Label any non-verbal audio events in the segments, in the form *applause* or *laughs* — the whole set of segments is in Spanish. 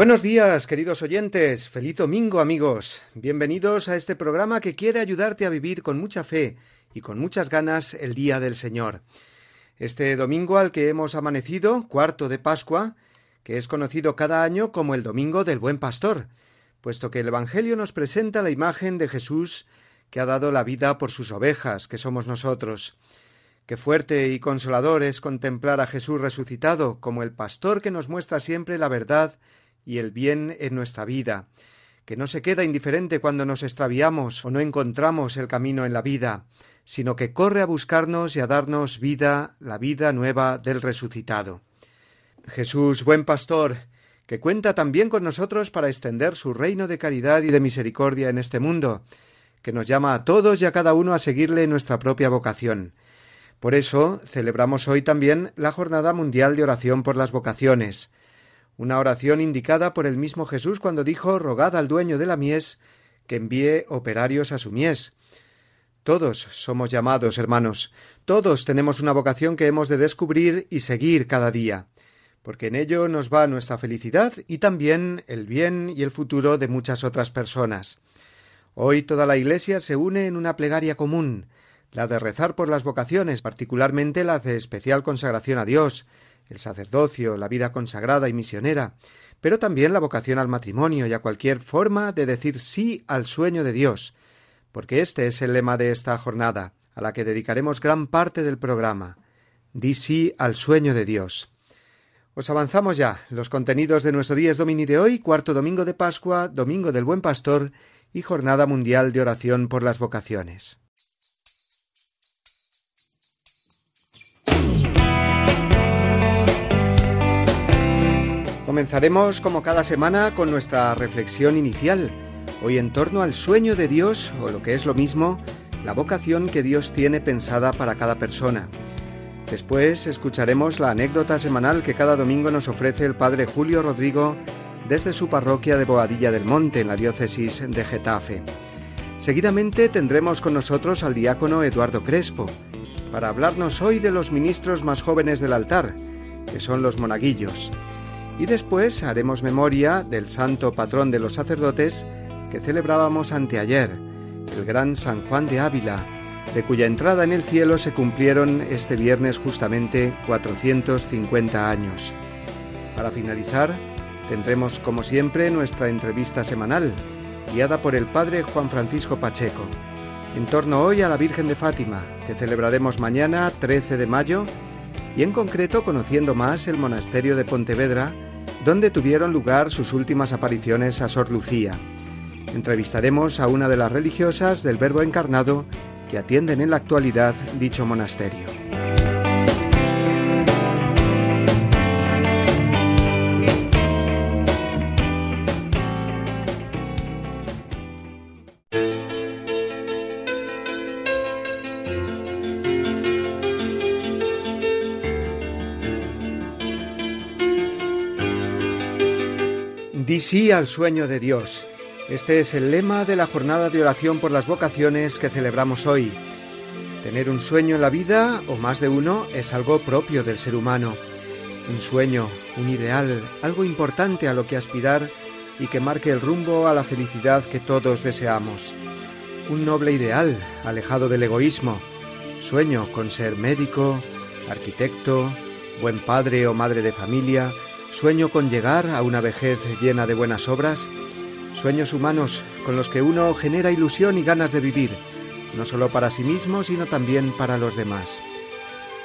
Buenos días, queridos oyentes. Feliz domingo, amigos. Bienvenidos a este programa que quiere ayudarte a vivir con mucha fe y con muchas ganas el día del Señor. Este domingo al que hemos amanecido, cuarto de Pascua, que es conocido cada año como el Domingo del Buen Pastor, puesto que el Evangelio nos presenta la imagen de Jesús que ha dado la vida por sus ovejas, que somos nosotros. Qué fuerte y consolador es contemplar a Jesús resucitado como el pastor que nos muestra siempre la verdad y el bien en nuestra vida, que no se queda indiferente cuando nos extraviamos o no encontramos el camino en la vida, sino que corre a buscarnos y a darnos vida, la vida nueva del resucitado. Jesús, buen pastor, que cuenta también con nosotros para extender su reino de caridad y de misericordia en este mundo, que nos llama a todos y a cada uno a seguirle nuestra propia vocación. Por eso celebramos hoy también la Jornada Mundial de Oración por las Vocaciones, una oración indicada por el mismo Jesús cuando dijo Rogad al dueño de la mies que envíe operarios a su mies. Todos somos llamados, hermanos, todos tenemos una vocación que hemos de descubrir y seguir cada día, porque en ello nos va nuestra felicidad y también el bien y el futuro de muchas otras personas. Hoy toda la Iglesia se une en una plegaria común, la de rezar por las vocaciones, particularmente la de especial consagración a Dios, el sacerdocio, la vida consagrada y misionera, pero también la vocación al matrimonio y a cualquier forma de decir sí al sueño de Dios, porque este es el lema de esta jornada, a la que dedicaremos gran parte del programa. Di sí al sueño de Dios. Os avanzamos ya los contenidos de nuestro Días Domini de hoy, cuarto domingo de Pascua, domingo del Buen Pastor y Jornada Mundial de Oración por las Vocaciones. Comenzaremos como cada semana con nuestra reflexión inicial, hoy en torno al sueño de Dios, o lo que es lo mismo, la vocación que Dios tiene pensada para cada persona. Después escucharemos la anécdota semanal que cada domingo nos ofrece el Padre Julio Rodrigo desde su parroquia de Boadilla del Monte, en la diócesis de Getafe. Seguidamente tendremos con nosotros al diácono Eduardo Crespo, para hablarnos hoy de los ministros más jóvenes del altar, que son los monaguillos. Y después haremos memoria del santo patrón de los sacerdotes que celebrábamos anteayer, el gran San Juan de Ávila, de cuya entrada en el cielo se cumplieron este viernes justamente 450 años. Para finalizar, tendremos como siempre nuestra entrevista semanal, guiada por el padre Juan Francisco Pacheco, en torno hoy a la Virgen de Fátima, que celebraremos mañana 13 de mayo, y en concreto conociendo más el monasterio de Pontevedra, donde tuvieron lugar sus últimas apariciones a Sor Lucía. Entrevistaremos a una de las religiosas del Verbo Encarnado que atienden en la actualidad dicho monasterio. Sí al sueño de Dios. Este es el lema de la jornada de oración por las vocaciones que celebramos hoy. Tener un sueño en la vida, o más de uno, es algo propio del ser humano. Un sueño, un ideal, algo importante a lo que aspirar y que marque el rumbo a la felicidad que todos deseamos. Un noble ideal, alejado del egoísmo. Sueño con ser médico, arquitecto, buen padre o madre de familia, Sueño con llegar a una vejez llena de buenas obras, sueños humanos con los que uno genera ilusión y ganas de vivir, no solo para sí mismo, sino también para los demás.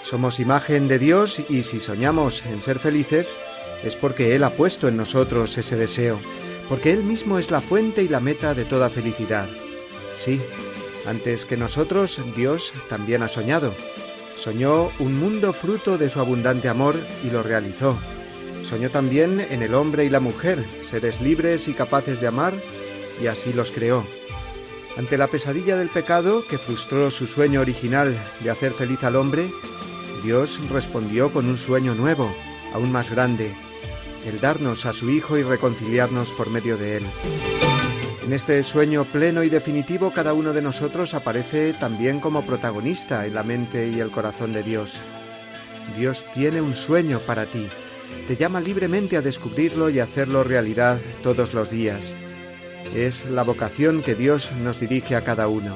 Somos imagen de Dios y si soñamos en ser felices, es porque Él ha puesto en nosotros ese deseo, porque Él mismo es la fuente y la meta de toda felicidad. Sí, Antes que nosotros, Dios también ha soñado. Soñó un mundo fruto de su abundante amor y lo realizó. Soñó también en el hombre y la mujer, seres libres y capaces de amar, y así los creó. Ante la pesadilla del pecado que frustró su sueño original de hacer feliz al hombre, Dios respondió con un sueño nuevo, aún más grande, el darnos a su Hijo y reconciliarnos por medio de él. En este sueño pleno y definitivo cada uno de nosotros aparece también como protagonista en la mente y el corazón de Dios. Dios tiene un sueño para ti. Te llama libremente a descubrirlo y hacerlo realidad todos los días. Es la vocación que Dios nos dirige a cada uno.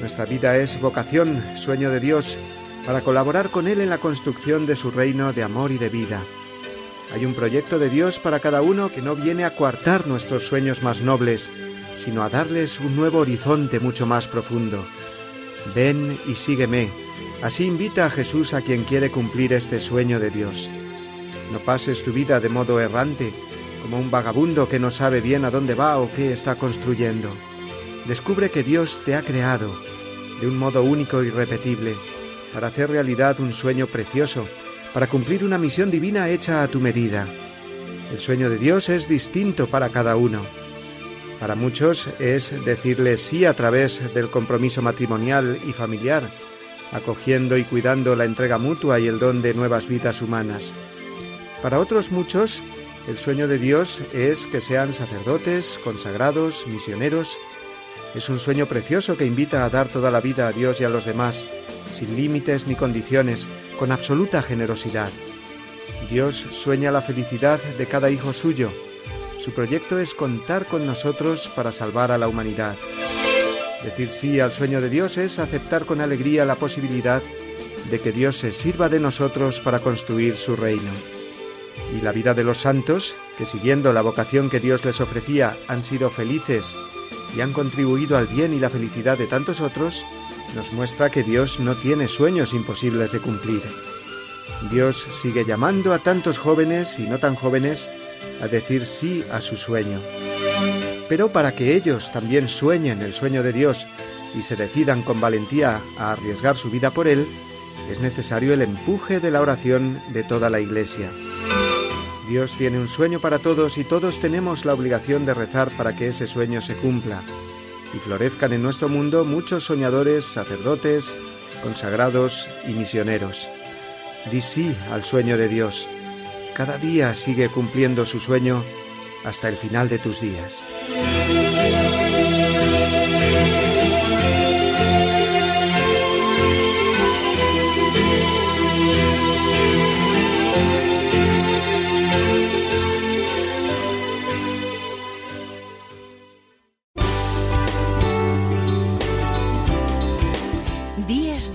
Nuestra vida es vocación, sueño de Dios, para colaborar con Él en la construcción de su reino de amor y de vida. Hay un proyecto de Dios para cada uno que no viene a coartar nuestros sueños más nobles, sino a darles un nuevo horizonte mucho más profundo. Ven y sígueme. Así invita a Jesús a quien quiere cumplir este sueño de Dios. No pases tu vida de modo errante, como un vagabundo que no sabe bien a dónde va o qué está construyendo. Descubre que Dios te ha creado de un modo único y repetible para hacer realidad un sueño precioso para cumplir una misión divina hecha a tu medida. El sueño de Dios es distinto para cada uno. Para muchos es decirle sí a través del compromiso matrimonial y familiar, acogiendo y cuidando la entrega mutua y el don de nuevas vidas humanas. Para otros muchos, el sueño de Dios es que sean sacerdotes, consagrados, misioneros. Es un sueño precioso que invita a dar toda la vida a Dios y a los demás, sin límites ni condiciones, con absoluta generosidad. Dios sueña la felicidad de cada hijo suyo. Su proyecto es contar con nosotros para salvar a la humanidad. Decir sí al sueño de Dios es aceptar con alegría la posibilidad de que Dios se sirva de nosotros para construir su reino. Y la vida de los santos, que siguiendo la vocación que Dios les ofrecía han sido felices y han contribuido al bien y la felicidad de tantos otros, nos muestra que Dios no tiene sueños imposibles de cumplir. Dios sigue llamando a tantos jóvenes y no tan jóvenes a decir sí a su sueño. Pero para que ellos también sueñen el sueño de Dios y se decidan con valentía a arriesgar su vida por él, es necesario el empuje de la oración de toda la Iglesia. Dios tiene un sueño para todos y todos tenemos la obligación de rezar para que ese sueño se cumpla y florezcan en nuestro mundo muchos soñadores, sacerdotes, consagrados y misioneros. Di sí al sueño de Dios. Cada día sigue cumpliendo su sueño hasta el final de tus días.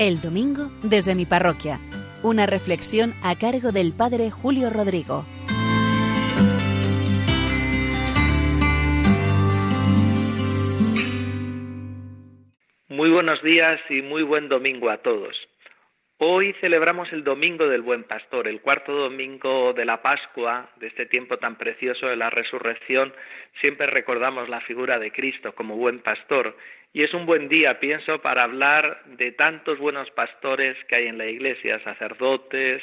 El domingo desde mi parroquia. Una reflexión a cargo del Padre Julio Rodrigo. Muy buenos días y muy buen domingo a todos. Hoy celebramos el Domingo del Buen Pastor, el cuarto domingo de la Pascua, de este tiempo tan precioso de la resurrección. Siempre recordamos la figura de Cristo como buen pastor y es un buen día, pienso, para hablar de tantos buenos pastores que hay en la Iglesia, sacerdotes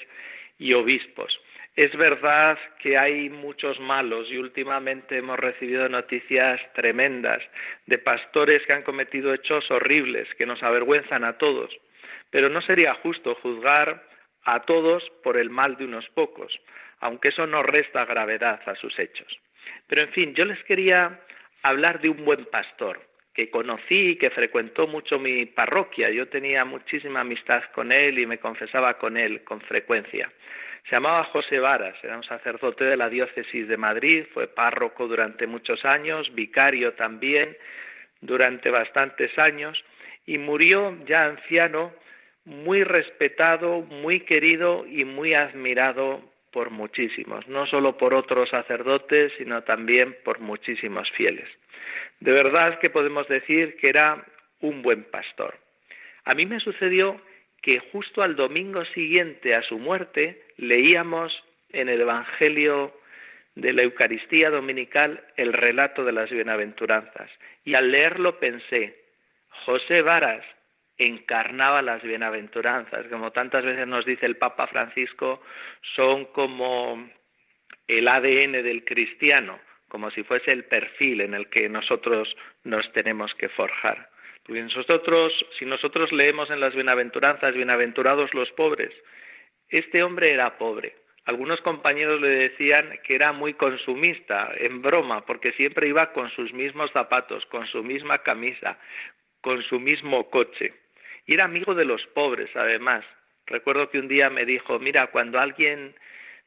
y obispos. Es verdad que hay muchos malos y últimamente hemos recibido noticias tremendas de pastores que han cometido hechos horribles que nos avergüenzan a todos. Pero no sería justo juzgar a todos por el mal de unos pocos, aunque eso no resta gravedad a sus hechos. Pero en fin, yo les quería hablar de un buen pastor, que conocí y que frecuentó mucho mi parroquia. Yo tenía muchísima amistad con él y me confesaba con él con frecuencia. Se llamaba José Varas, era un sacerdote de la diócesis de Madrid, fue párroco durante muchos años, vicario también durante bastantes años y murió ya anciano, muy respetado, muy querido y muy admirado por muchísimos, no solo por otros sacerdotes, sino también por muchísimos fieles. De verdad que podemos decir que era un buen pastor. A mí me sucedió que justo al domingo siguiente a su muerte leíamos en el Evangelio de la Eucaristía Dominical el relato de las bienaventuranzas. Y al leerlo pensé, José Varas encarnaba las bienaventuranzas, como tantas veces nos dice el Papa Francisco, son como el ADN del cristiano, como si fuese el perfil en el que nosotros nos tenemos que forjar. Nosotros, si nosotros leemos en las bienaventuranzas, bienaventurados los pobres, este hombre era pobre. Algunos compañeros le decían que era muy consumista, en broma, porque siempre iba con sus mismos zapatos, con su misma camisa, con su mismo coche. Y era amigo de los pobres, además. Recuerdo que un día me dijo, mira, cuando alguien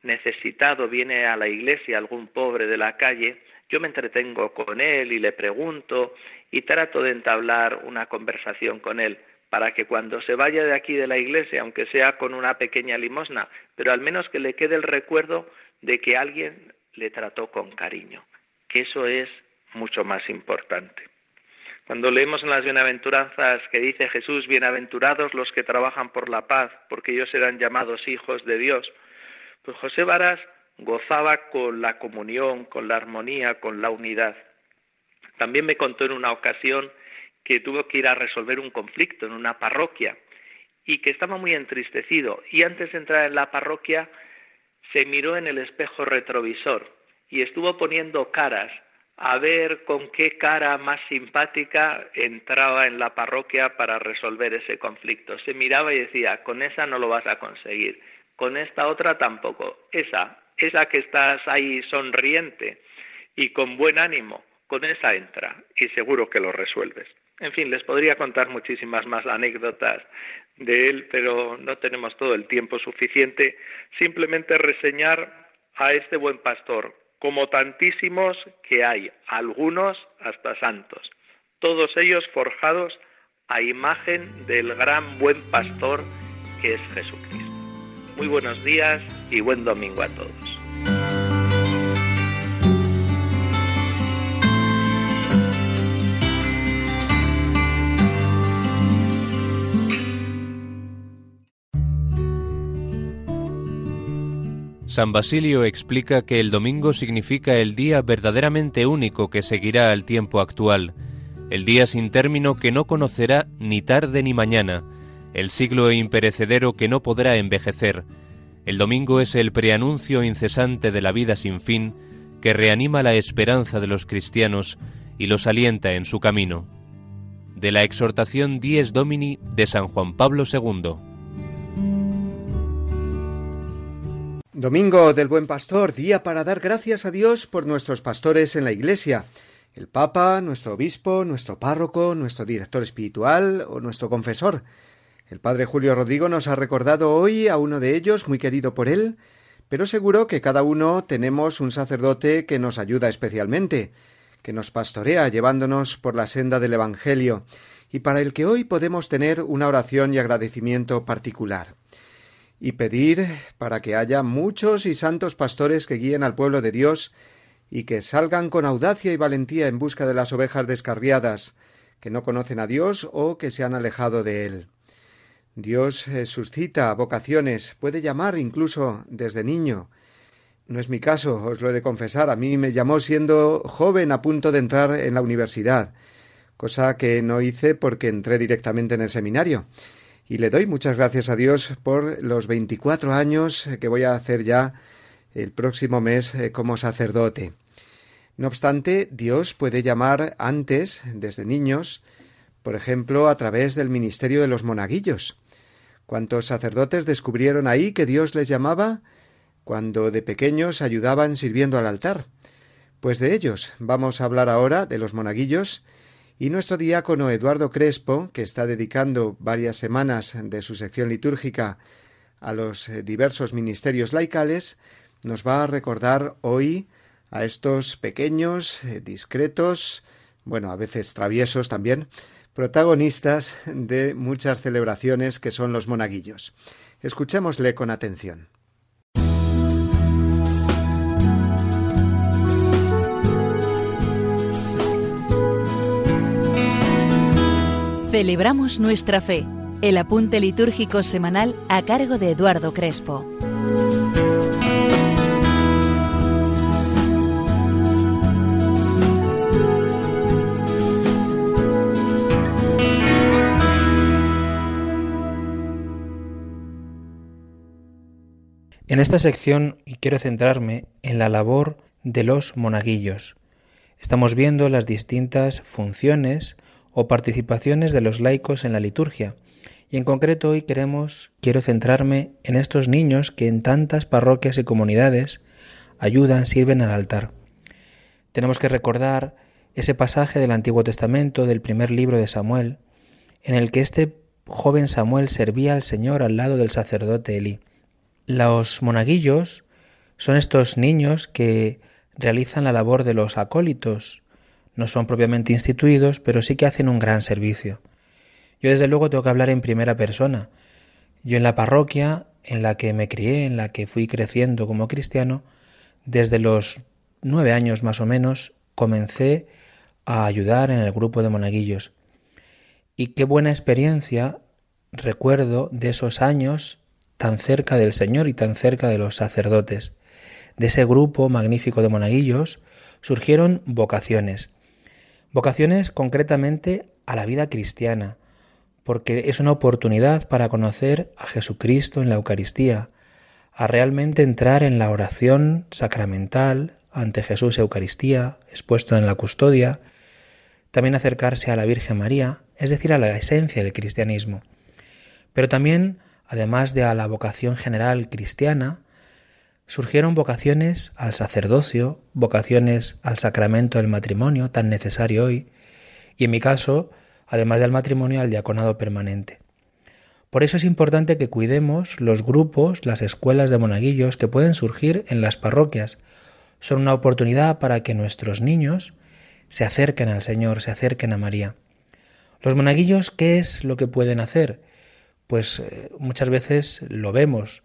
necesitado viene a la iglesia, algún pobre de la calle, yo me entretengo con él y le pregunto y trato de entablar una conversación con él para que cuando se vaya de aquí de la iglesia, aunque sea con una pequeña limosna, pero al menos que le quede el recuerdo de que alguien le trató con cariño, que eso es mucho más importante. Cuando leemos en las bienaventuranzas que dice Jesús, bienaventurados los que trabajan por la paz, porque ellos serán llamados hijos de Dios, pues José Varas gozaba con la comunión, con la armonía, con la unidad. También me contó en una ocasión que tuvo que ir a resolver un conflicto en una parroquia y que estaba muy entristecido y antes de entrar en la parroquia se miró en el espejo retrovisor y estuvo poniendo caras a ver con qué cara más simpática entraba en la parroquia para resolver ese conflicto. Se miraba y decía, con esa no lo vas a conseguir con esta otra tampoco. Esa, esa que estás ahí sonriente y con buen ánimo, con esa entra y seguro que lo resuelves. En fin, les podría contar muchísimas más anécdotas de él, pero no tenemos todo el tiempo suficiente. Simplemente reseñar a este buen pastor, como tantísimos que hay, algunos hasta santos, todos ellos forjados a imagen del gran buen pastor que es Jesucristo. Muy buenos días y buen domingo a todos. San Basilio explica que el domingo significa el día verdaderamente único que seguirá al tiempo actual, el día sin término que no conocerá ni tarde ni mañana, el siglo imperecedero que no podrá envejecer. El domingo es el preanuncio incesante de la vida sin fin que reanima la esperanza de los cristianos y los alienta en su camino. De la exhortación Dies Domini de San Juan Pablo II. Domingo del Buen Pastor, día para dar gracias a Dios por nuestros pastores en la Iglesia, el Papa, nuestro obispo, nuestro párroco, nuestro director espiritual o nuestro confesor. El padre Julio Rodrigo nos ha recordado hoy a uno de ellos, muy querido por él, pero seguro que cada uno tenemos un sacerdote que nos ayuda especialmente, que nos pastorea llevándonos por la senda del Evangelio, y para el que hoy podemos tener una oración y agradecimiento particular. Y pedir para que haya muchos y santos pastores que guíen al pueblo de Dios y que salgan con audacia y valentía en busca de las ovejas descarriadas, que no conocen a Dios o que se han alejado de Él. Dios eh, suscita vocaciones, puede llamar incluso desde niño. No es mi caso, os lo he de confesar. A mí me llamó siendo joven a punto de entrar en la universidad, cosa que no hice porque entré directamente en el seminario. Y le doy muchas gracias a Dios por los veinticuatro años que voy a hacer ya el próximo mes eh, como sacerdote. No obstante, Dios puede llamar antes, desde niños, por ejemplo, a través del ministerio de los monaguillos. ¿Cuántos sacerdotes descubrieron ahí que Dios les llamaba cuando de pequeños ayudaban sirviendo al altar? Pues de ellos vamos a hablar ahora, de los monaguillos, y nuestro diácono Eduardo Crespo, que está dedicando varias semanas de su sección litúrgica a los eh, diversos ministerios laicales, nos va a recordar hoy a estos pequeños, eh, discretos, bueno, a veces traviesos también, protagonistas de muchas celebraciones que son los monaguillos. Escuchémosle con atención. Celebramos nuestra fe, el apunte litúrgico semanal a cargo de Eduardo Crespo. En esta sección quiero centrarme en la labor de los monaguillos. Estamos viendo las distintas funciones o participaciones de los laicos en la liturgia. Y en concreto hoy queremos quiero centrarme en estos niños que en tantas parroquias y comunidades ayudan, sirven al altar. Tenemos que recordar ese pasaje del Antiguo Testamento del primer libro de Samuel, en el que este joven Samuel servía al Señor al lado del sacerdote Elí. Los monaguillos son estos niños que realizan la labor de los acólitos. No son propiamente instituidos, pero sí que hacen un gran servicio. Yo desde luego tengo que hablar en primera persona. Yo en la parroquia en la que me crié, en la que fui creciendo como cristiano, desde los nueve años más o menos, comencé a ayudar en el grupo de monaguillos. Y qué buena experiencia recuerdo de esos años tan cerca del Señor y tan cerca de los sacerdotes. De ese grupo magnífico de monaguillos surgieron vocaciones. Vocaciones concretamente a la vida cristiana, porque es una oportunidad para conocer a Jesucristo en la Eucaristía, a realmente entrar en la oración sacramental ante Jesús Eucaristía, expuesto en la custodia, también acercarse a la Virgen María, es decir, a la esencia del cristianismo. Pero también además de a la vocación general cristiana, surgieron vocaciones al sacerdocio, vocaciones al sacramento del matrimonio, tan necesario hoy, y en mi caso, además del matrimonio, al diaconado permanente. Por eso es importante que cuidemos los grupos, las escuelas de monaguillos que pueden surgir en las parroquias. Son una oportunidad para que nuestros niños se acerquen al Señor, se acerquen a María. Los monaguillos, ¿qué es lo que pueden hacer? pues eh, muchas veces lo vemos,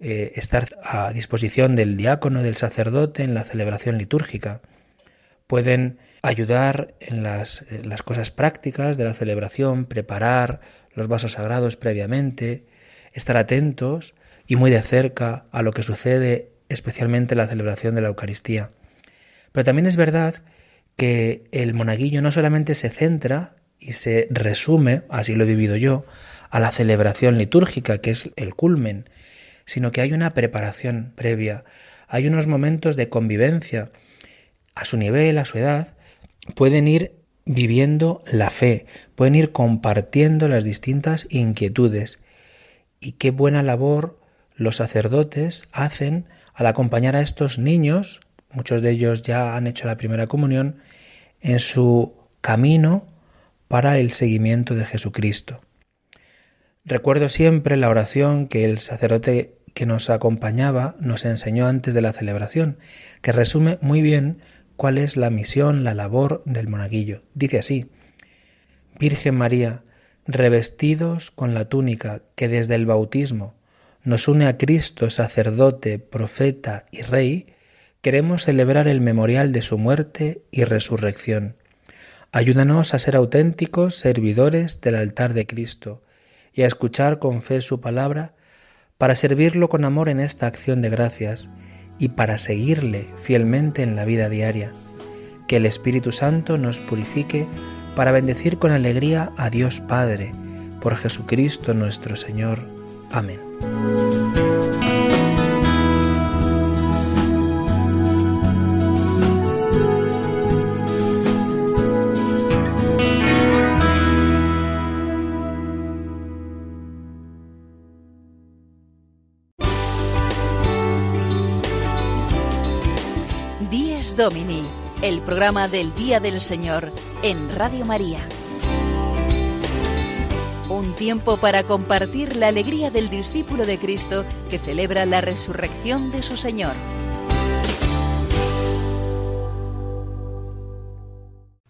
eh, estar a disposición del diácono, del sacerdote en la celebración litúrgica. Pueden ayudar en las, en las cosas prácticas de la celebración, preparar los vasos sagrados previamente, estar atentos y muy de cerca a lo que sucede especialmente en la celebración de la Eucaristía. Pero también es verdad que el monaguillo no solamente se centra y se resume, así lo he vivido yo, a la celebración litúrgica, que es el culmen, sino que hay una preparación previa, hay unos momentos de convivencia a su nivel, a su edad, pueden ir viviendo la fe, pueden ir compartiendo las distintas inquietudes. Y qué buena labor los sacerdotes hacen al acompañar a estos niños, muchos de ellos ya han hecho la primera comunión, en su camino para el seguimiento de Jesucristo. Recuerdo siempre la oración que el sacerdote que nos acompañaba nos enseñó antes de la celebración, que resume muy bien cuál es la misión, la labor del monaguillo. Dice así, Virgen María, revestidos con la túnica que desde el bautismo nos une a Cristo sacerdote, profeta y rey, queremos celebrar el memorial de su muerte y resurrección. Ayúdanos a ser auténticos servidores del altar de Cristo y a escuchar con fe su palabra para servirlo con amor en esta acción de gracias y para seguirle fielmente en la vida diaria. Que el Espíritu Santo nos purifique para bendecir con alegría a Dios Padre, por Jesucristo nuestro Señor. Amén. El programa del Día del Señor en Radio María. Un tiempo para compartir la alegría del discípulo de Cristo que celebra la resurrección de su Señor.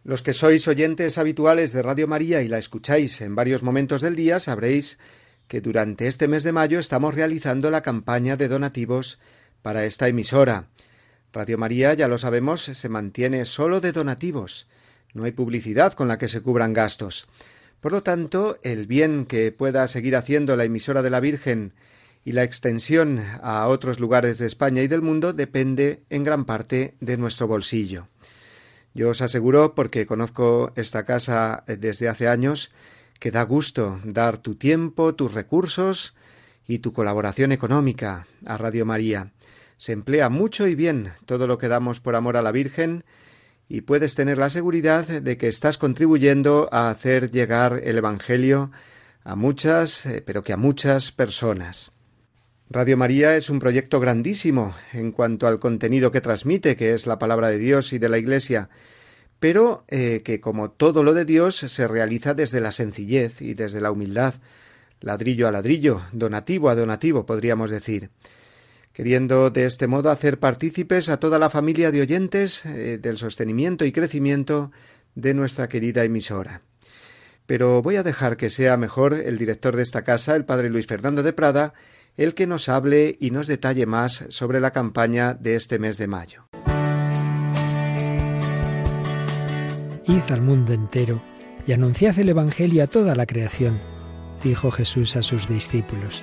Los que sois oyentes habituales de Radio María y la escucháis en varios momentos del día sabréis que durante este mes de mayo estamos realizando la campaña de donativos para esta emisora. Radio María, ya lo sabemos, se mantiene solo de donativos. No hay publicidad con la que se cubran gastos. Por lo tanto, el bien que pueda seguir haciendo la emisora de la Virgen y la extensión a otros lugares de España y del mundo depende en gran parte de nuestro bolsillo. Yo os aseguro, porque conozco esta casa desde hace años, que da gusto dar tu tiempo, tus recursos y tu colaboración económica a Radio María se emplea mucho y bien todo lo que damos por amor a la Virgen y puedes tener la seguridad de que estás contribuyendo a hacer llegar el Evangelio a muchas, eh, pero que a muchas personas. Radio María es un proyecto grandísimo en cuanto al contenido que transmite, que es la palabra de Dios y de la Iglesia, pero eh, que como todo lo de Dios se realiza desde la sencillez y desde la humildad, ladrillo a ladrillo, donativo a donativo, podríamos decir queriendo de este modo hacer partícipes a toda la familia de oyentes eh, del sostenimiento y crecimiento de nuestra querida emisora. Pero voy a dejar que sea mejor el director de esta casa, el padre Luis Fernando de Prada, el que nos hable y nos detalle más sobre la campaña de este mes de mayo. Id al mundo entero y anunciad el Evangelio a toda la creación, dijo Jesús a sus discípulos.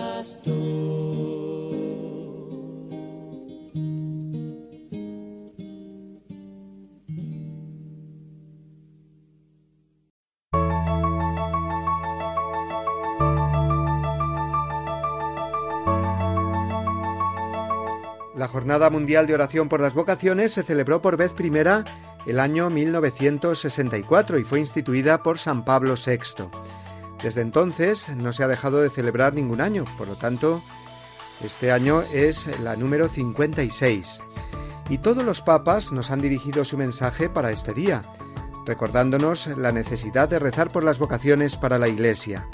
La Jornada Mundial de Oración por las Vocaciones se celebró por vez primera el año 1964 y fue instituida por San Pablo VI. Desde entonces no se ha dejado de celebrar ningún año, por lo tanto, este año es la número 56. Y todos los papas nos han dirigido su mensaje para este día, recordándonos la necesidad de rezar por las vocaciones para la Iglesia.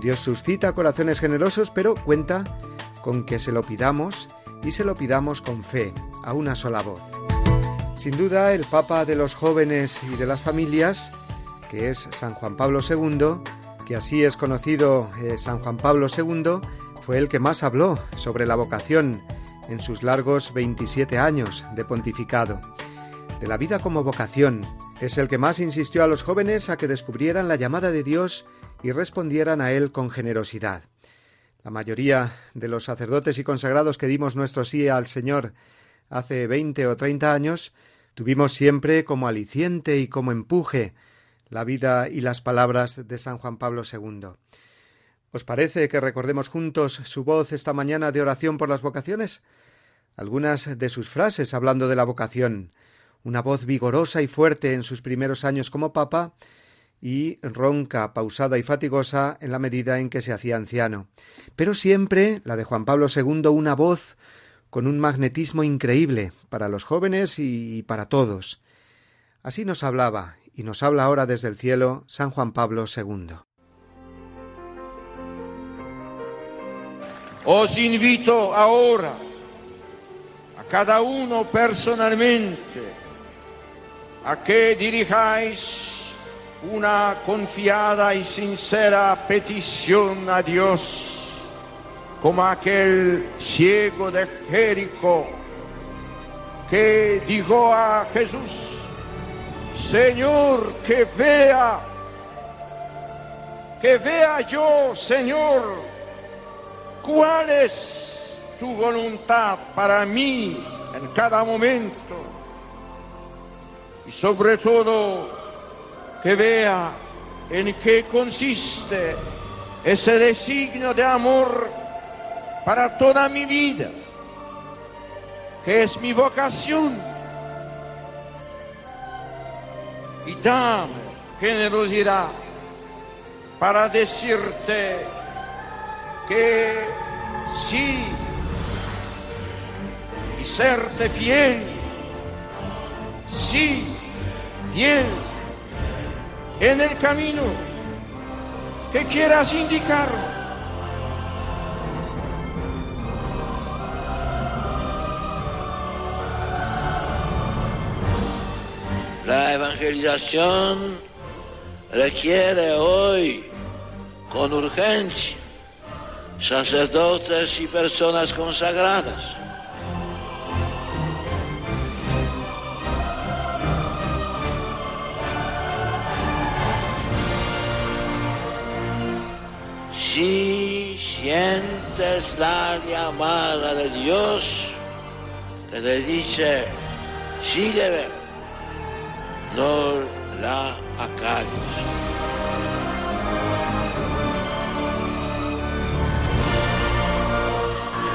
Dios suscita corazones generosos, pero cuenta con que se lo pidamos y se lo pidamos con fe, a una sola voz. Sin duda, el Papa de los jóvenes y de las familias, que es San Juan Pablo II, que así es conocido eh, San Juan Pablo II, fue el que más habló sobre la vocación en sus largos 27 años de pontificado. De la vida como vocación, es el que más insistió a los jóvenes a que descubrieran la llamada de Dios y respondieran a él con generosidad. La mayoría de los sacerdotes y consagrados que dimos nuestro sí al Señor hace veinte o treinta años, tuvimos siempre como aliciente y como empuje la vida y las palabras de San Juan Pablo II. ¿Os parece que recordemos juntos su voz esta mañana de oración por las vocaciones? Algunas de sus frases hablando de la vocación, una voz vigorosa y fuerte en sus primeros años como papa, y ronca, pausada y fatigosa en la medida en que se hacía anciano. Pero siempre la de Juan Pablo II una voz con un magnetismo increíble para los jóvenes y para todos. Así nos hablaba y nos habla ahora desde el cielo San Juan Pablo II. Os invito ahora a cada uno personalmente a que dirijáis una confiada y sincera petición a Dios, como aquel ciego de Jericó que dijo a Jesús, Señor, que vea, que vea yo, Señor, cuál es tu voluntad para mí en cada momento y sobre todo que vea en qué consiste ese designio de amor para toda mi vida, que es mi vocación. Y dame generosidad para decirte que sí y serte fiel, sí, fiel en el camino que quieras indicar. La evangelización requiere hoy con urgencia sacerdotes y personas consagradas si sientes la llamada de Dios que te dice, sígueme, no la acalles.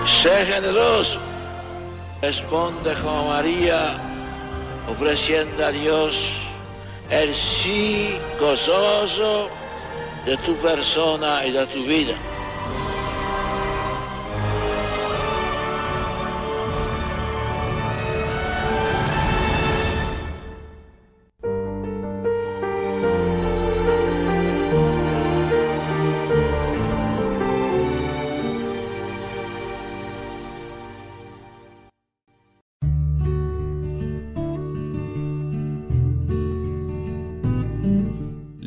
Sé generoso, responde como María, ofreciendo a Dios el sí gozoso de tu persona y de tu vida.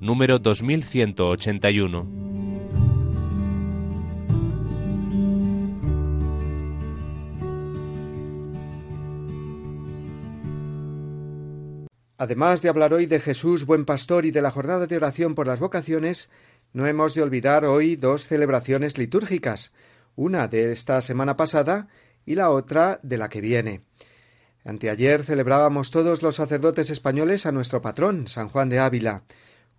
número 2181. Además de hablar hoy de Jesús, buen pastor, y de la jornada de oración por las vocaciones, no hemos de olvidar hoy dos celebraciones litúrgicas, una de esta semana pasada y la otra de la que viene. Anteayer celebrábamos todos los sacerdotes españoles a nuestro patrón, San Juan de Ávila,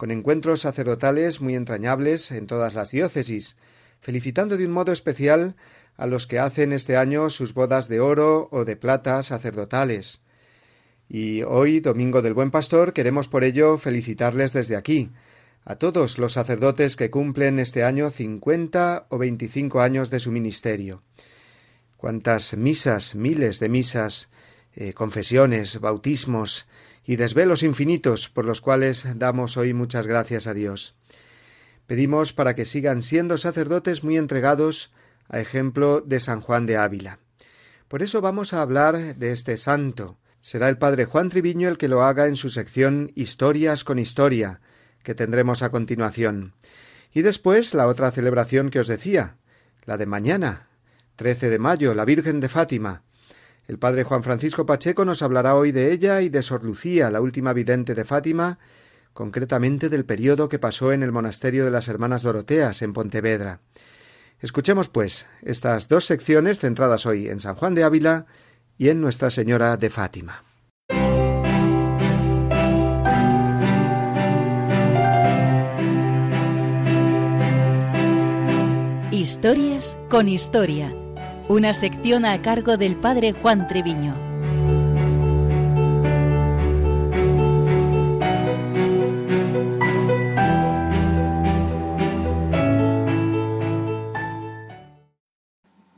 con encuentros sacerdotales muy entrañables en todas las diócesis, felicitando de un modo especial a los que hacen este año sus bodas de oro o de plata sacerdotales. Y hoy, Domingo del Buen Pastor, queremos por ello felicitarles desde aquí, a todos los sacerdotes que cumplen este año cincuenta o veinticinco años de su ministerio. Cuántas misas, miles de misas, eh, confesiones, bautismos, y desvelos infinitos por los cuales damos hoy muchas gracias a Dios. Pedimos para que sigan siendo sacerdotes muy entregados a ejemplo de San Juan de Ávila. Por eso vamos a hablar de este santo. Será el padre Juan Triviño el que lo haga en su sección Historias con Historia, que tendremos a continuación. Y después la otra celebración que os decía, la de mañana, 13 de mayo, la Virgen de Fátima, el padre Juan Francisco Pacheco nos hablará hoy de ella y de Sor Lucía, la última vidente de Fátima, concretamente del periodo que pasó en el monasterio de las Hermanas Doroteas en Pontevedra. Escuchemos, pues, estas dos secciones centradas hoy en San Juan de Ávila y en Nuestra Señora de Fátima. Historias con historia una sección a cargo del padre Juan Treviño.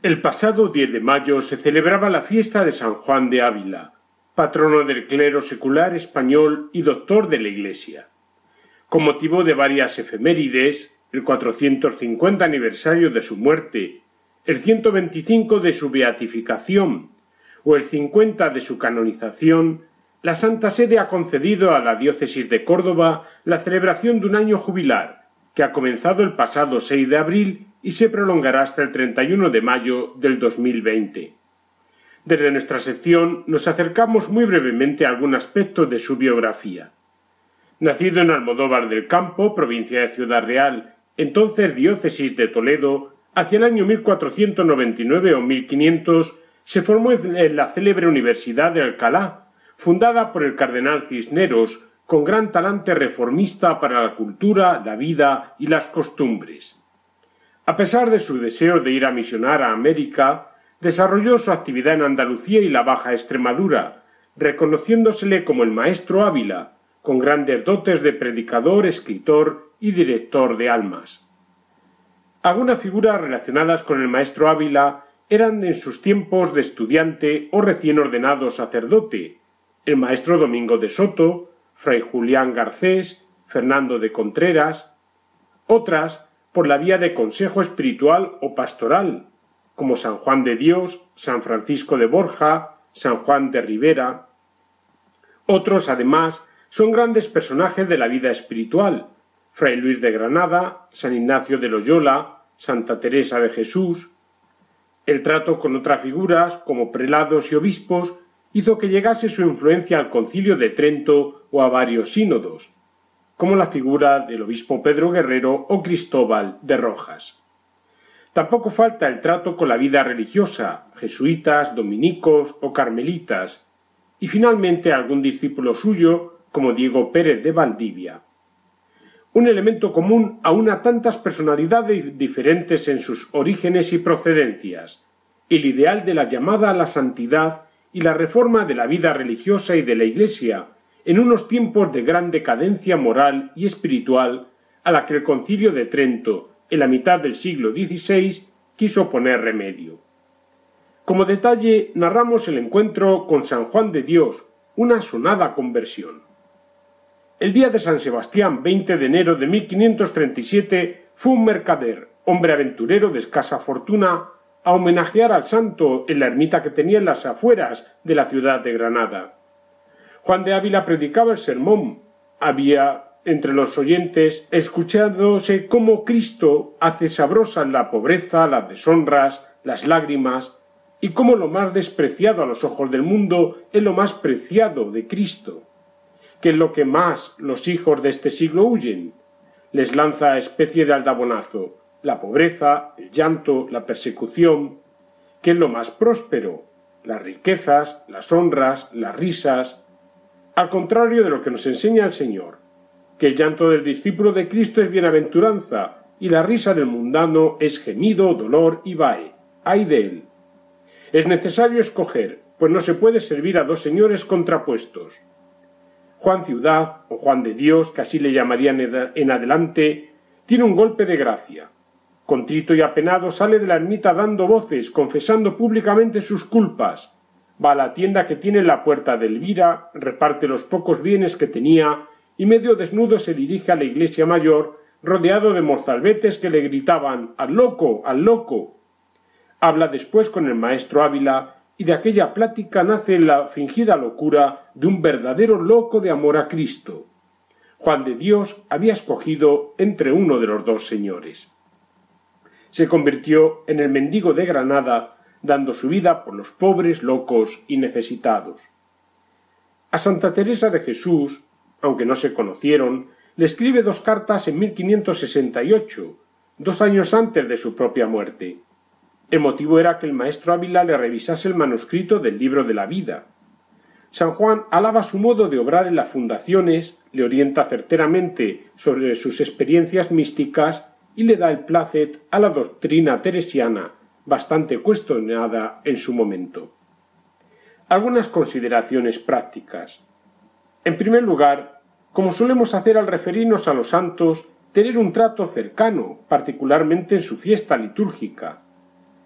El pasado 10 de mayo se celebraba la fiesta de San Juan de Ávila, patrono del clero secular español y doctor de la Iglesia. Con motivo de varias efemérides, el 450 aniversario de su muerte el 125 de su beatificación o el 50 de su canonización, la Santa Sede ha concedido a la diócesis de Córdoba la celebración de un año jubilar, que ha comenzado el pasado 6 de abril y se prolongará hasta el 31 de mayo del 2020. Desde nuestra sección nos acercamos muy brevemente a algún aspecto de su biografía. Nacido en Almodóvar del Campo, provincia de Ciudad Real, entonces diócesis de Toledo, Hacia el año 1499 o 1500 se formó en la célebre Universidad de Alcalá, fundada por el cardenal Cisneros, con gran talante reformista para la cultura, la vida y las costumbres. A pesar de su deseo de ir a misionar a América, desarrolló su actividad en Andalucía y la Baja Extremadura, reconociéndosele como el maestro Ávila, con grandes dotes de predicador, escritor y director de almas. Algunas figuras relacionadas con el maestro Ávila eran en sus tiempos de estudiante o recién ordenado sacerdote, el maestro Domingo de Soto, fray Julián Garcés, Fernando de Contreras, otras por la vía de consejo espiritual o pastoral, como San Juan de Dios, San Francisco de Borja, San Juan de Rivera. Otros, además, son grandes personajes de la vida espiritual, Fray Luis de Granada, San Ignacio de Loyola, Santa Teresa de Jesús. El trato con otras figuras, como prelados y obispos, hizo que llegase su influencia al concilio de Trento o a varios sínodos, como la figura del obispo Pedro Guerrero o Cristóbal de Rojas. Tampoco falta el trato con la vida religiosa, jesuitas, dominicos o carmelitas, y finalmente algún discípulo suyo, como Diego Pérez de Valdivia. Un elemento común a una tantas personalidades diferentes en sus orígenes y procedencias, el ideal de la llamada a la santidad y la reforma de la vida religiosa y de la Iglesia en unos tiempos de gran decadencia moral y espiritual a la que el concilio de Trento, en la mitad del siglo XVI, quiso poner remedio. Como detalle, narramos el encuentro con San Juan de Dios, una sonada conversión. El día de San Sebastián, 20 de enero de 1537, fue un mercader, hombre aventurero de escasa fortuna, a homenajear al santo en la ermita que tenía en las afueras de la ciudad de Granada. Juan de Ávila predicaba el sermón. Había entre los oyentes escuchándose cómo Cristo hace sabrosas la pobreza, las deshonras, las lágrimas, y cómo lo más despreciado a los ojos del mundo es lo más preciado de Cristo, que lo que más los hijos de este siglo huyen. Les lanza especie de aldabonazo, la pobreza, el llanto, la persecución, que es lo más próspero, las riquezas, las honras, las risas, al contrario de lo que nos enseña el Señor, que el llanto del discípulo de Cristo es bienaventuranza y la risa del mundano es gemido, dolor y vae. ¡Ay de él! Es necesario escoger, pues no se puede servir a dos señores contrapuestos. Juan Ciudad, o Juan de Dios, que así le llamarían en adelante, tiene un golpe de gracia, Contrito y apenado sale de la ermita dando voces, confesando públicamente sus culpas. Va a la tienda que tiene en la puerta de Elvira, reparte los pocos bienes que tenía y medio desnudo se dirige a la iglesia mayor, rodeado de mozalbetes que le gritaban al loco, al loco. Habla después con el maestro Ávila y de aquella plática nace la fingida locura de un verdadero loco de amor a Cristo. Juan de Dios había escogido entre uno de los dos señores se convirtió en el mendigo de Granada, dando su vida por los pobres, locos y necesitados. A Santa Teresa de Jesús, aunque no se conocieron, le escribe dos cartas en 1568, dos años antes de su propia muerte. El motivo era que el maestro Ávila le revisase el manuscrito del libro de la vida. San Juan alaba su modo de obrar en las fundaciones, le orienta certeramente sobre sus experiencias místicas y le da el placet a la doctrina teresiana, bastante cuestionada en su momento. Algunas consideraciones prácticas. En primer lugar, como solemos hacer al referirnos a los santos, tener un trato cercano, particularmente en su fiesta litúrgica.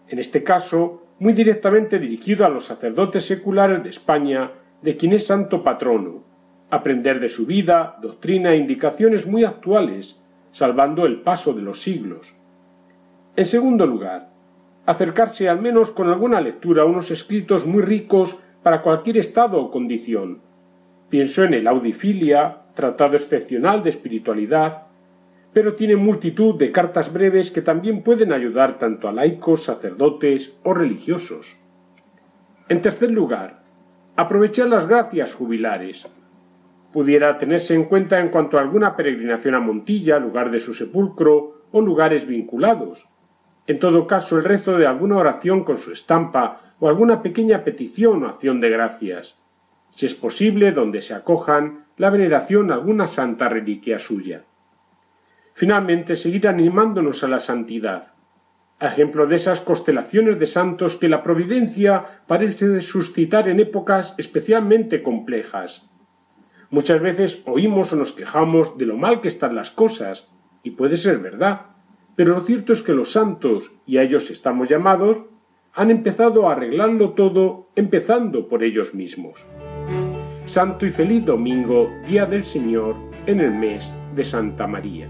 En este caso, muy directamente dirigido a los sacerdotes seculares de España, de quien es santo patrono, aprender de su vida, doctrina e indicaciones muy actuales, salvando el paso de los siglos. En segundo lugar, acercarse al menos con alguna lectura a unos escritos muy ricos para cualquier estado o condición. Pienso en el Audifilia, tratado excepcional de espiritualidad, pero tiene multitud de cartas breves que también pueden ayudar tanto a laicos, sacerdotes o religiosos. En tercer lugar, aprovechar las gracias jubilares, pudiera tenerse en cuenta en cuanto a alguna peregrinación a Montilla, lugar de su sepulcro, o lugares vinculados. En todo caso, el rezo de alguna oración con su estampa o alguna pequeña petición o acción de gracias. Si es posible, donde se acojan, la veneración a alguna santa reliquia suya. Finalmente, seguir animándonos a la santidad. A ejemplo de esas constelaciones de santos que la providencia parece suscitar en épocas especialmente complejas Muchas veces oímos o nos quejamos de lo mal que están las cosas, y puede ser verdad, pero lo cierto es que los santos, y a ellos estamos llamados, han empezado a arreglarlo todo empezando por ellos mismos. Santo y feliz domingo, Día del Señor, en el mes de Santa María.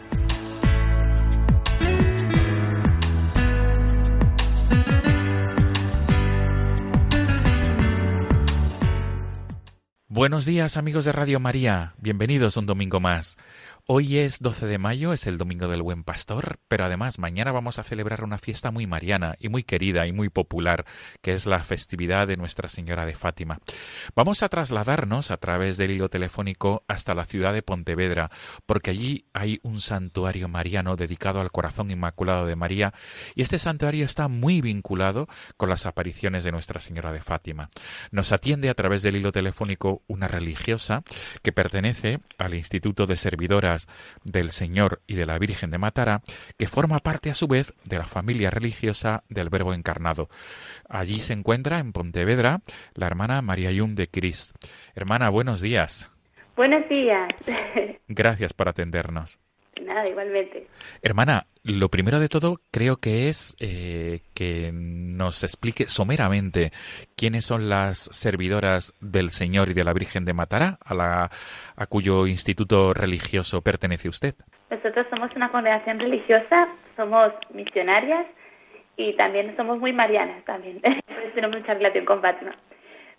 Buenos días amigos de Radio María, bienvenidos un domingo más. Hoy es 12 de mayo, es el Domingo del Buen Pastor, pero además mañana vamos a celebrar una fiesta muy mariana y muy querida y muy popular, que es la festividad de Nuestra Señora de Fátima. Vamos a trasladarnos a través del hilo telefónico hasta la ciudad de Pontevedra, porque allí hay un santuario mariano dedicado al corazón inmaculado de María, y este santuario está muy vinculado con las apariciones de Nuestra Señora de Fátima. Nos atiende a través del hilo telefónico una religiosa que pertenece al Instituto de Del Señor y de la Virgen de Matara, que forma parte a su vez de la familia religiosa del Verbo encarnado. Allí se encuentra en Pontevedra la hermana María Yun de Cris. Hermana, buenos días. Buenos días. Gracias por atendernos. Nada, igualmente. Hermana, lo primero de todo creo que es eh, que nos explique someramente quiénes son las servidoras del Señor y de la Virgen de Matará, a, la, a cuyo instituto religioso pertenece usted. Nosotros somos una congregación religiosa, somos misionarias y también somos muy marianas también. *laughs* Tenemos mucha relación con Fátima.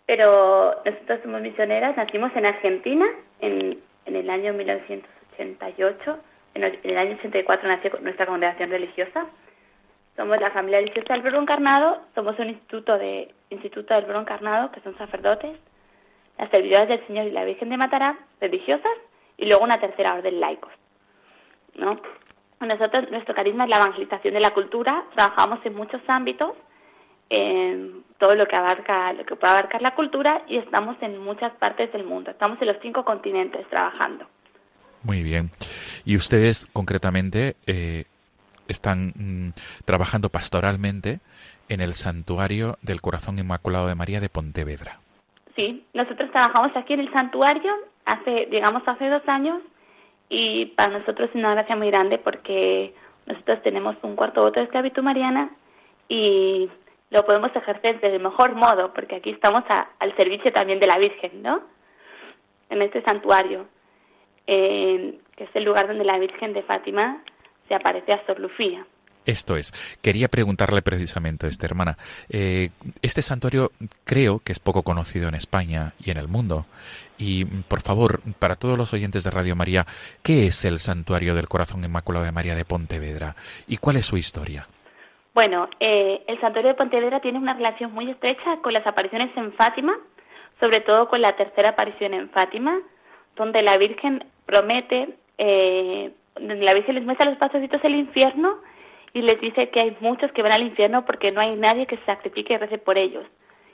Pero nosotros somos misioneras, nacimos en Argentina en, en el año 1988 en el, año 84 nació nuestra congregación religiosa. Somos la familia religiosa del Verbo Encarnado, somos un instituto de instituto del Verbo Encarnado, que son sacerdotes, las servidoras del Señor y la Virgen de Matará, religiosas, y luego una tercera orden laicos. ¿no? Nosotros, nuestro carisma es la evangelización de la cultura, trabajamos en muchos ámbitos, en todo lo que abarca, lo que puede abarcar la cultura, y estamos en muchas partes del mundo. Estamos en los cinco continentes trabajando. Muy bien. Y ustedes concretamente eh, están mm, trabajando pastoralmente en el santuario del Corazón Inmaculado de María de Pontevedra. Sí, nosotros trabajamos aquí en el santuario hace, digamos, hace dos años y para nosotros es una gracia muy grande porque nosotros tenemos un cuarto voto de esclavitud mariana y lo podemos ejercer del mejor modo porque aquí estamos al servicio también de la Virgen, ¿no? En este santuario que es el lugar donde la Virgen de Fátima se aparece a Sor Lucía. Esto es, quería preguntarle precisamente a esta hermana. Eh, este santuario creo que es poco conocido en España y en el mundo. Y por favor, para todos los oyentes de Radio María, ¿qué es el santuario del Corazón Inmaculado de María de Pontevedra y cuál es su historia? Bueno, eh, el santuario de Pontevedra tiene una relación muy estrecha con las apariciones en Fátima, sobre todo con la tercera aparición en Fátima, donde la Virgen promete, eh, la Virgen les muestra los pasositos del infierno y les dice que hay muchos que van al infierno porque no hay nadie que se sacrifique y rece por ellos.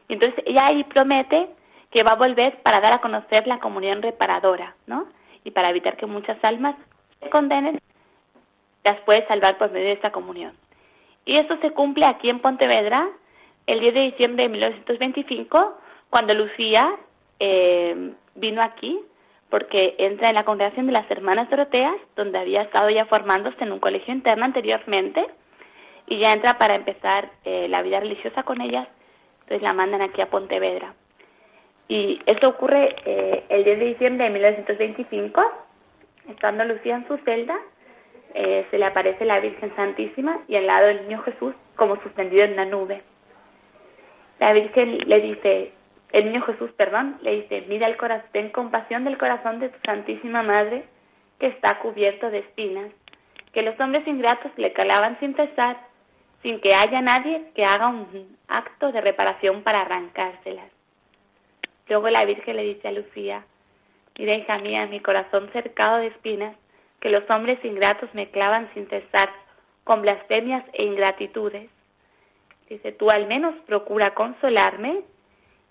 Y entonces ella ahí promete que va a volver para dar a conocer la comunión reparadora, ¿no? Y para evitar que muchas almas se condenen, las puede salvar por medio de esta comunión. Y eso se cumple aquí en Pontevedra el 10 de diciembre de 1925, cuando Lucía eh, vino aquí porque entra en la congregación de las hermanas Doroteas, donde había estado ya formándose en un colegio interno anteriormente, y ya entra para empezar eh, la vida religiosa con ellas, entonces la mandan aquí a Pontevedra. Y esto ocurre eh, el 10 de diciembre de 1925, estando Lucía en su celda, eh, se le aparece la Virgen Santísima y al lado del niño Jesús como suspendido en una nube. La Virgen le dice, el niño Jesús, perdón, le dice, mira el corazón, ten compasión del corazón de tu Santísima Madre, que está cubierto de espinas, que los hombres ingratos le calaban sin cesar, sin que haya nadie que haga un acto de reparación para arrancárselas. Luego la Virgen le dice a Lucía, mira hija mía, mi corazón cercado de espinas, que los hombres ingratos me clavan sin cesar, con blasfemias e ingratitudes. Dice, tú al menos procura consolarme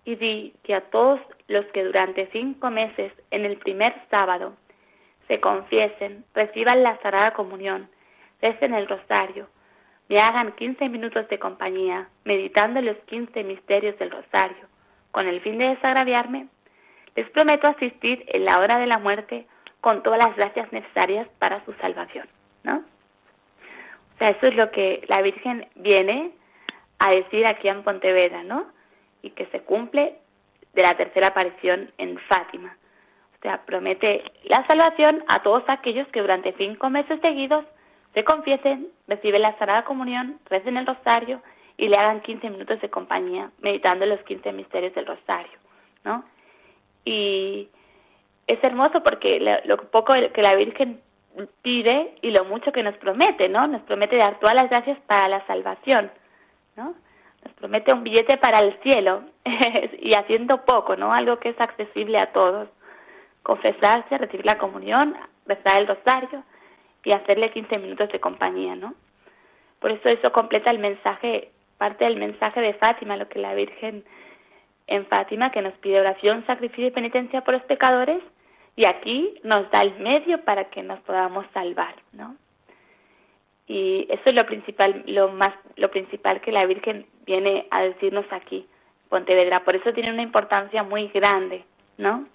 y di que a todos los que durante cinco meses en el primer sábado se confiesen, reciban la Sagrada Comunión, recen el rosario, me hagan 15 minutos de compañía, meditando los 15 misterios del rosario, con el fin de desagraviarme, les prometo asistir en la hora de la muerte con todas las gracias necesarias para su salvación, ¿no? O sea, eso es lo que la Virgen viene a decir aquí en Pontevedra, ¿no? Y que se cumple de la tercera aparición en Fátima. O sea, promete la salvación a todos aquellos que durante cinco meses seguidos se confiesen, reciben la Sagrada Comunión, recen el rosario y le hagan 15 minutos de compañía meditando los 15 misterios del rosario, ¿no? Y es hermoso porque lo poco que la Virgen pide y lo mucho que nos promete, ¿no? Nos promete dar todas las gracias para la salvación, ¿no? Nos promete un billete para el cielo *laughs* y haciendo poco, ¿no? Algo que es accesible a todos. Confesarse, recibir la comunión, rezar el rosario y hacerle 15 minutos de compañía, ¿no? Por eso eso completa el mensaje, parte del mensaje de Fátima, lo que la Virgen en Fátima, que nos pide oración, sacrificio y penitencia por los pecadores, y aquí nos da el medio para que nos podamos salvar, ¿no? Y eso es lo principal, lo más, lo principal que la Virgen viene a decirnos aquí, Pontevedra. Por eso tiene una importancia muy grande, ¿no?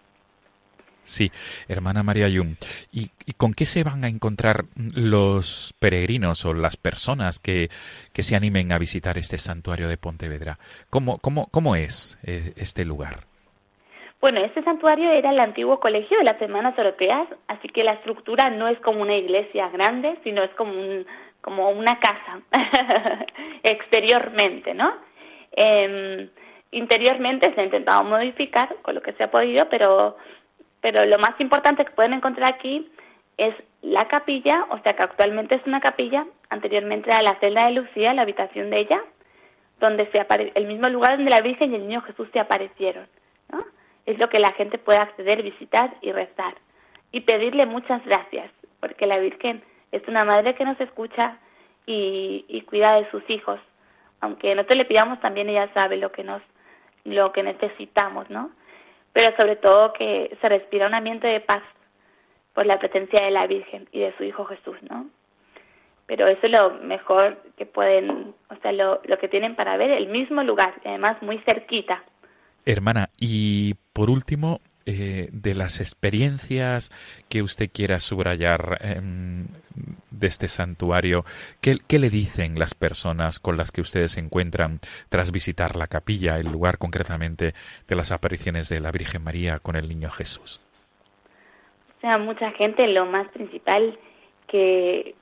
Sí, hermana María Yum. ¿Y, con qué se van a encontrar los peregrinos o las personas que, que se animen a visitar este santuario de Pontevedra? ¿Cómo, cómo, cómo es eh, este lugar? Bueno, este santuario era el antiguo colegio de las Hermanas Europeas, así que la estructura no es como una iglesia grande, sino es como, un, como una casa, *laughs* exteriormente, ¿no? Eh, interiormente se ha intentado modificar con lo que se ha podido, pero, pero lo más importante que pueden encontrar aquí es la capilla, o sea que actualmente es una capilla, anteriormente era la celda de Lucía, la habitación de ella, donde se apare el mismo lugar donde la Virgen y el Niño Jesús se aparecieron. Es lo que la gente puede acceder, visitar y rezar. Y pedirle muchas gracias, porque la Virgen es una madre que nos escucha y, cuida de sus hijos. Aunque nosotros le pidamos, también ella sabe lo que nos lo que necesitamos, ¿no? Pero sobre todo que se respira un ambiente de paz por la presencia de la Virgen y de su Hijo Jesús, ¿no? Pero eso es lo mejor que pueden, o sea, lo, lo que tienen para ver, el mismo lugar, además muy cerquita. Hermana, y por último, eh, de las experiencias que usted quiera subrayar em, de este santuario, ¿qué, le dicen las personas con las que ustedes se encuentran tras visitar la capilla, el lugar concretamente de las apariciones de la Virgen María con el Niño Jesús? O sea, mucha gente, lo más principal, que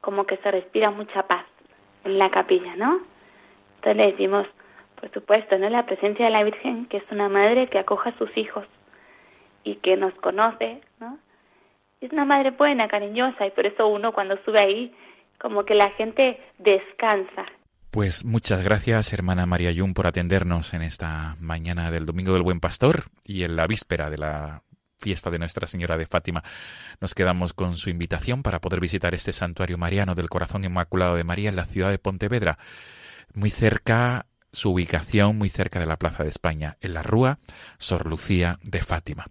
como que se respira mucha paz en la capilla, ¿no? Entonces le decimos, por supuesto, ¿no? La presencia de la Virgen, que es una madre que acoja a sus hijos y que nos conoce, ¿no? Es una madre buena, cariñosa, y por eso uno cuando sube ahí, como que la gente descansa. Pues muchas gracias, hermana María Yun, por atendernos en esta mañana del Domingo del Buen Pastor y en la víspera de la fiesta de Nuestra Señora de Fátima. Nos quedamos con su invitación para poder visitar este santuario mariano del Corazón Inmaculado de María en la ciudad de Pontevedra, muy cerca su ubicación muy cerca de la Plaza de España, en la Rúa Sor Lucía de Fátima.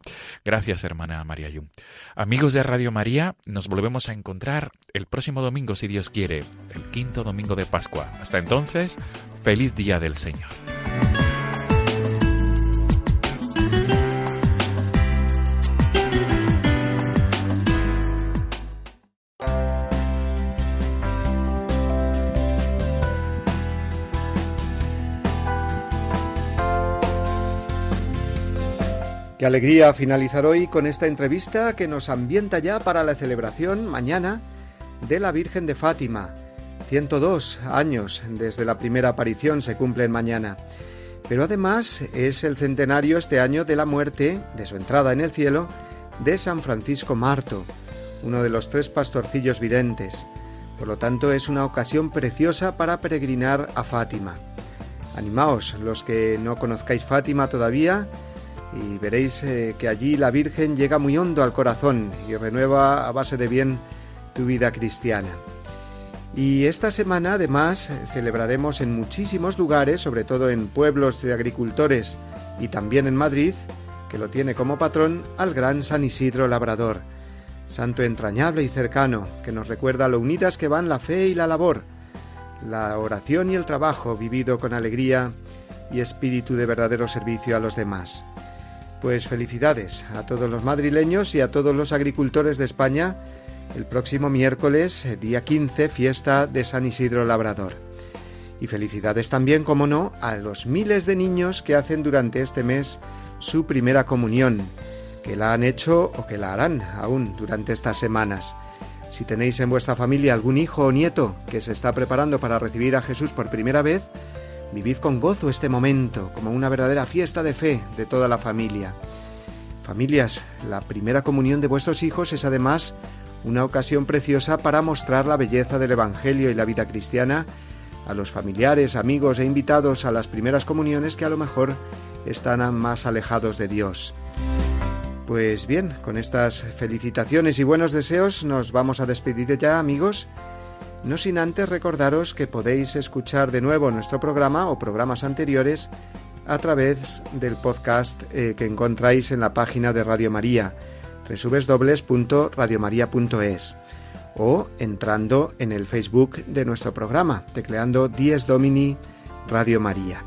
Gracias, hermana María Yum. Amigos de Radio María, nos volvemos a encontrar el próximo domingo, si Dios quiere, el quinto domingo de Pascua. Hasta entonces, feliz día del Señor. Qué alegría finalizar hoy con esta entrevista que nos ambienta ya para la celebración mañana de la Virgen de Fátima. 102 años desde la primera aparición se cumplen mañana. Pero además es el centenario este año de la muerte, de su entrada en el cielo, de San Francisco Marto, uno de los tres pastorcillos videntes. Por lo tanto, es una ocasión preciosa para peregrinar a Fátima. Animaos, los que no conozcáis Fátima todavía, y veréis eh, que allí la Virgen llega muy hondo al corazón y renueva a base de bien tu vida cristiana. Y esta semana además celebraremos en muchísimos lugares, sobre todo en pueblos de agricultores y también en Madrid, que lo tiene como patrón al gran San Isidro Labrador. santo entrañable y cercano, que nos recuerda lo unidas que van la fe y la labor, la oración y el trabajo vivido con alegría y espíritu de verdadero servicio a los demás. Pues felicidades a todos los madrileños y a todos los agricultores de España el próximo miércoles, día 15, fiesta de San Isidro Labrador. Y felicidades también, como no, a los miles de niños que hacen durante este mes su primera comunión, que la han hecho o que la harán aún durante estas semanas. Si tenéis en vuestra familia algún hijo o nieto que se está preparando para recibir a Jesús por primera vez, vivid con gozo este momento como una verdadera fiesta de fe de toda la familia. Familias, la primera comunión de vuestros hijos es además una ocasión preciosa para mostrar la belleza del Evangelio y la vida cristiana a los familiares, amigos e invitados a las primeras comuniones que a lo mejor están más alejados de Dios. Pues bien, con estas felicitaciones y buenos deseos nos vamos a despedir ya amigos, no sin antes recordaros que podéis escuchar de nuevo nuestro programa o programas anteriores a través del podcast eh, que encontráis en la página de Radio María www.radiomaria.es o entrando en el Facebook de nuestro programa, tecleando Dies Domini Radio María.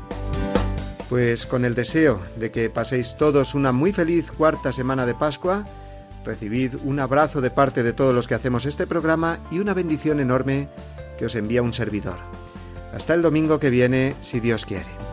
Pues con el deseo de que paséis todos una muy feliz cuarta semana de Pascua, recibid un abrazo de parte de todos los que hacemos este programa y una bendición enorme que os envía un servidor. Hasta el domingo que viene, si Dios quiere.